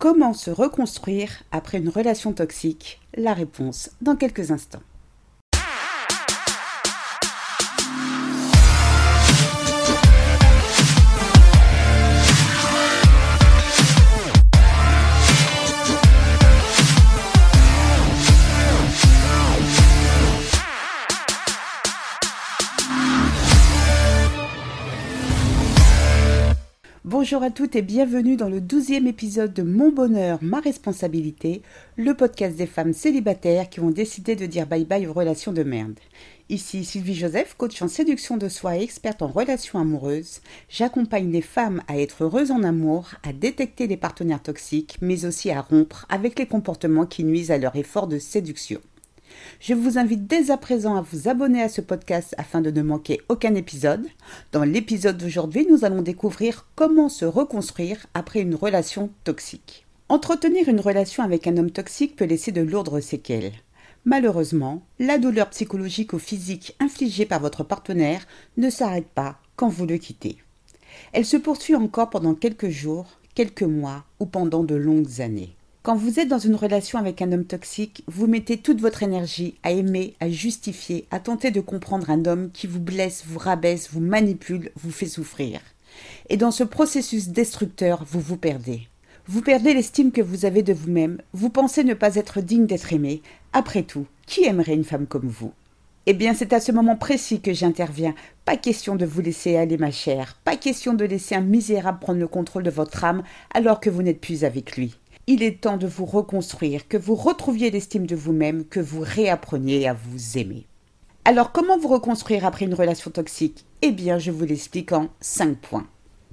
Comment se reconstruire après une relation toxique? La réponse dans quelques instants. Bonjour à toutes et bienvenue dans le douzième épisode de Mon bonheur, ma responsabilité, le podcast des femmes célibataires qui ont décidé de dire bye bye aux relations de merde. Ici Sylvie Joseph, coach en séduction de soi et experte en relations amoureuses. J'accompagne les femmes à être heureuses en amour, à détecter les partenaires toxiques, mais aussi à rompre avec les comportements qui nuisent à leur effort de séduction. Je vous invite dès à présent à vous abonner à ce podcast afin de ne manquer aucun épisode. Dans l'épisode d'aujourd'hui, nous allons découvrir comment se reconstruire après une relation toxique. Entretenir une relation avec un homme toxique peut laisser de lourdes séquelles. Malheureusement, la douleur psychologique ou physique infligée par votre partenaire ne s'arrête pas quand vous le quittez. Elle se poursuit encore pendant quelques jours, quelques mois ou pendant de longues années. Quand vous êtes dans une relation avec un homme toxique, vous mettez toute votre énergie à aimer, à justifier, à tenter de comprendre un homme qui vous blesse, vous rabaisse, vous manipule, vous fait souffrir. Et dans ce processus destructeur, vous vous perdez. Vous perdez l'estime que vous avez de vous-même, vous pensez ne pas être digne d'être aimé. Après tout, qui aimerait une femme comme vous? Eh bien, c'est à ce moment précis que j'interviens. Pas question de vous laisser aller, ma chère. Pas question de laisser un misérable prendre le contrôle de votre âme alors que vous n'êtes plus avec lui. Il est temps de vous reconstruire, que vous retrouviez l'estime de vous-même, que vous réappreniez à vous aimer. Alors comment vous reconstruire après une relation toxique? Eh bien, je vous l'explique en 5 points.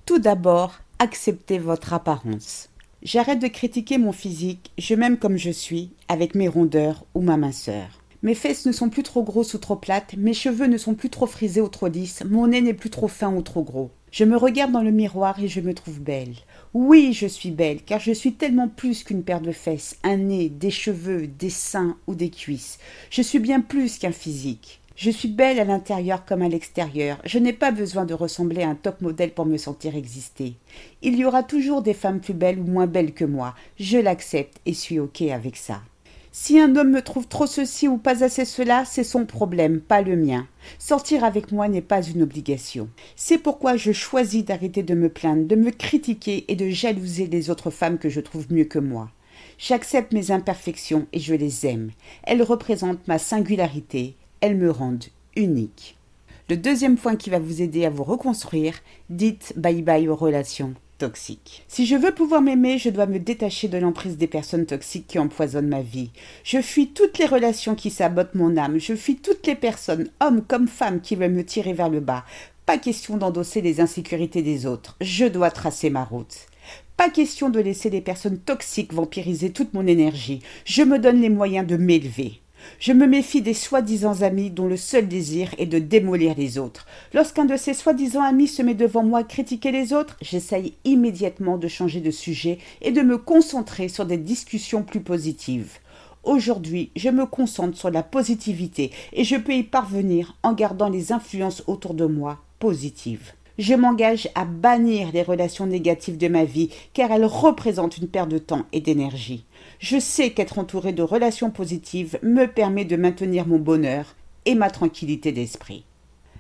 Tout d'abord, acceptez votre apparence. J'arrête de critiquer mon physique, je m'aime comme je suis, avec mes rondeurs ou ma minceur. Mes fesses ne sont plus trop grosses ou trop plates, mes cheveux ne sont plus trop frisés ou trop lisses, mon nez n'est plus trop fin ou trop gros. Je me regarde dans le miroir et je me trouve belle. Oui, je suis belle, car je suis tellement plus qu'une paire de fesses, un nez, des cheveux, des seins ou des cuisses. Je suis bien plus qu'un physique. Je suis belle à l'intérieur comme à l'extérieur. Je n'ai pas besoin de ressembler à un top modèle pour me sentir exister. Il y aura toujours des femmes plus belles ou moins belles que moi. Je l'accepte et suis ok avec ça. Si un homme me trouve trop ceci ou pas assez cela, c'est son problème, pas le mien. Sortir avec moi n'est pas une obligation. C'est pourquoi je choisis d'arrêter de me plaindre, de me critiquer et de jalouser les autres femmes que je trouve mieux que moi. J'accepte mes imperfections et je les aime. Elles représentent ma singularité, elles me rendent unique. Le deuxième point qui va vous aider à vous reconstruire, dites bye bye aux relations Si je veux pouvoir m'aimer, je dois me détacher de l'emprise des personnes toxiques qui empoisonnent ma vie. Je fuis toutes les relations qui sabotent mon âme. Je fuis toutes les personnes, hommes comme femmes, qui veulent me tirer vers le bas. Pas question d'endosser les insécurités des autres. Je dois tracer ma route. Pas question de laisser les personnes toxiques vampiriser toute mon énergie. Je me donne les moyens de m'élever. Je me méfie des soi-disant amis dont le seul désir est de démolir les autres. Lorsqu'un de ces soi-disant amis se met devant moi critiquer les autres, j'essaye immédiatement de changer de sujet et de me concentrer sur des discussions plus positives. Aujourd'hui, je me concentre sur la positivité et je peux y parvenir en gardant les influences autour de moi positives. Je m'engage à bannir les relations négatives de ma vie car elles représentent une perte de temps et d'énergie. Je sais qu'être entouré de relations positives me permet de maintenir mon bonheur et ma tranquillité d'esprit.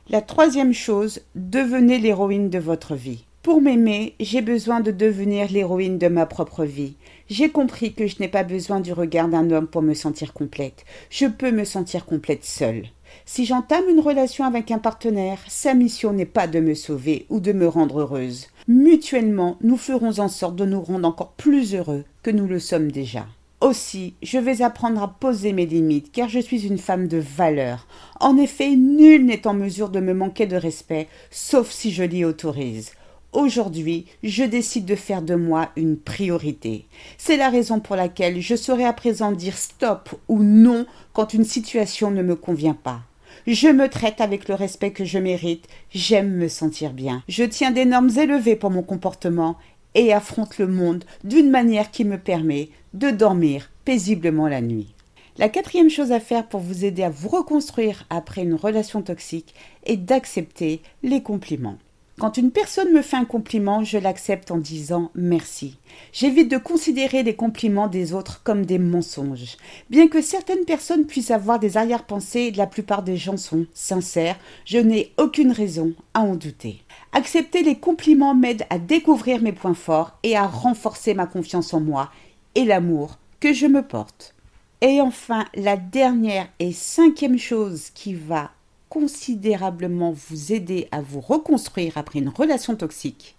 La troisième chose, devenez l'héroïne de votre vie. Pour m'aimer, j'ai besoin de devenir l'héroïne de ma propre vie. J'ai compris que je n'ai pas besoin du regard d'un homme pour me sentir complète. Je peux me sentir complète seule. Si j'entame une relation avec un partenaire, sa mission n'est pas de me sauver ou de me rendre heureuse. Mutuellement, nous ferons en sorte de nous rendre encore plus heureux que nous le sommes déjà. Aussi, je vais apprendre à poser mes limites, car je suis une femme de valeur. En effet, nul n'est en mesure de me manquer de respect, sauf si je l'y autorise. Aujourd'hui, je décide de faire de moi une priorité. C'est la raison pour laquelle je saurai à présent dire stop ou non quand une situation ne me convient pas. Je me traite avec le respect que je mérite, j'aime me sentir bien. Je tiens des normes élevées pour mon comportement et affronte le monde d'une manière qui me permet de dormir paisiblement la nuit. La quatrième chose à faire pour vous aider à vous reconstruire après une relation toxique est d'accepter les compliments. Quand une personne me fait un compliment, je l'accepte en disant merci. J'évite de considérer les compliments des autres comme des mensonges. Bien que certaines personnes puissent avoir des arrière-pensées, la plupart des gens sont sincères, je n'ai aucune raison à en douter. Accepter les compliments m'aide à découvrir mes points forts et à renforcer ma confiance en moi et l'amour que je me porte. Et enfin, la dernière et cinquième chose qui va considérablement vous aider à vous reconstruire après une relation toxique,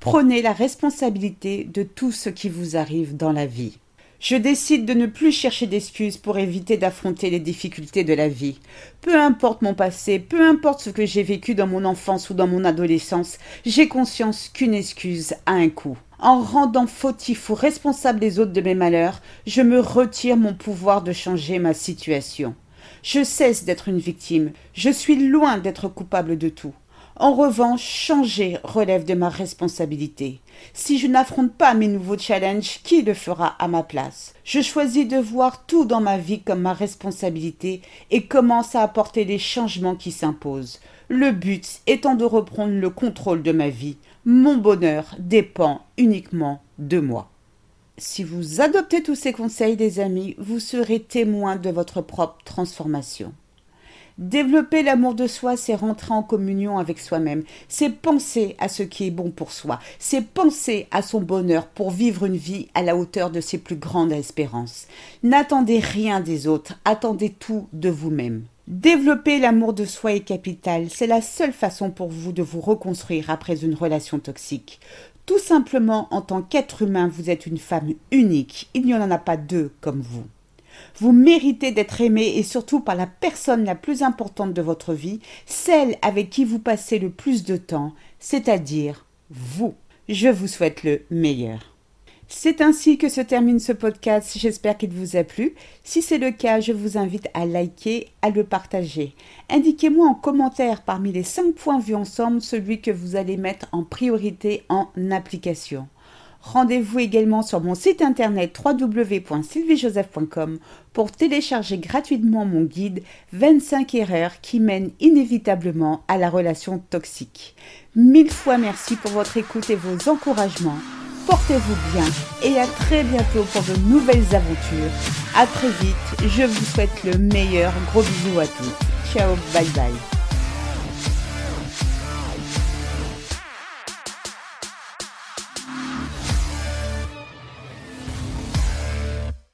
prenez la responsabilité de tout ce qui vous arrive dans la vie. Je décide de ne plus chercher d'excuses pour éviter d'affronter les difficultés de la vie. Peu importe mon passé, peu importe ce que j'ai vécu dans mon enfance ou dans mon adolescence, j'ai conscience qu'une excuse a un coût. En rendant fautif ou responsable les autres de mes malheurs, je me retire mon pouvoir de changer ma situation. Je cesse d'être une victime. Je suis loin d'être coupable de tout. En revanche, changer relève de ma responsabilité. Si je n'affronte pas mes nouveaux challenges, qui le fera à ma place? Je choisis de voir tout dans ma vie comme ma responsabilité et commence à apporter les changements qui s'imposent. Le but étant de reprendre le contrôle de ma vie. Mon bonheur dépend uniquement de moi. Si vous adoptez tous ces conseils des amis, vous serez témoin de votre propre transformation. Développer l'amour de soi, c'est rentrer en communion avec soi-même, c'est penser à ce qui est bon pour soi, c'est penser à son bonheur pour vivre une vie à la hauteur de ses plus grandes espérances. N'attendez rien des autres, attendez tout de vous-même. Développer l'amour de soi est capital, c'est la seule façon pour vous de vous reconstruire après une relation toxique. Tout simplement, en tant qu'être humain, vous êtes une femme unique. Il n'y en a pas deux comme vous. Vous méritez d'être aimé et surtout par la personne la plus importante de votre vie, celle avec qui vous passez le plus de temps, c'est-à-dire vous. Je vous souhaite le meilleur. C'est ainsi que se termine ce podcast. J'espère qu'il vous a plu. Si c'est le cas, je vous invite à liker, à le partager. Indiquez-moi en commentaire parmi les 5 points vus ensemble celui que vous allez mettre en priorité en application. Rendez-vous également sur mon site internet www.sylviejoseph.com pour télécharger gratuitement mon guide 25 erreurs qui mènent inévitablement à la relation toxique. Mille fois merci pour votre écoute et vos encouragements portez-vous bien et à très bientôt pour de nouvelles aventures. À très vite, je vous souhaite le meilleur. Gros bisous à tous. Ciao, bye bye.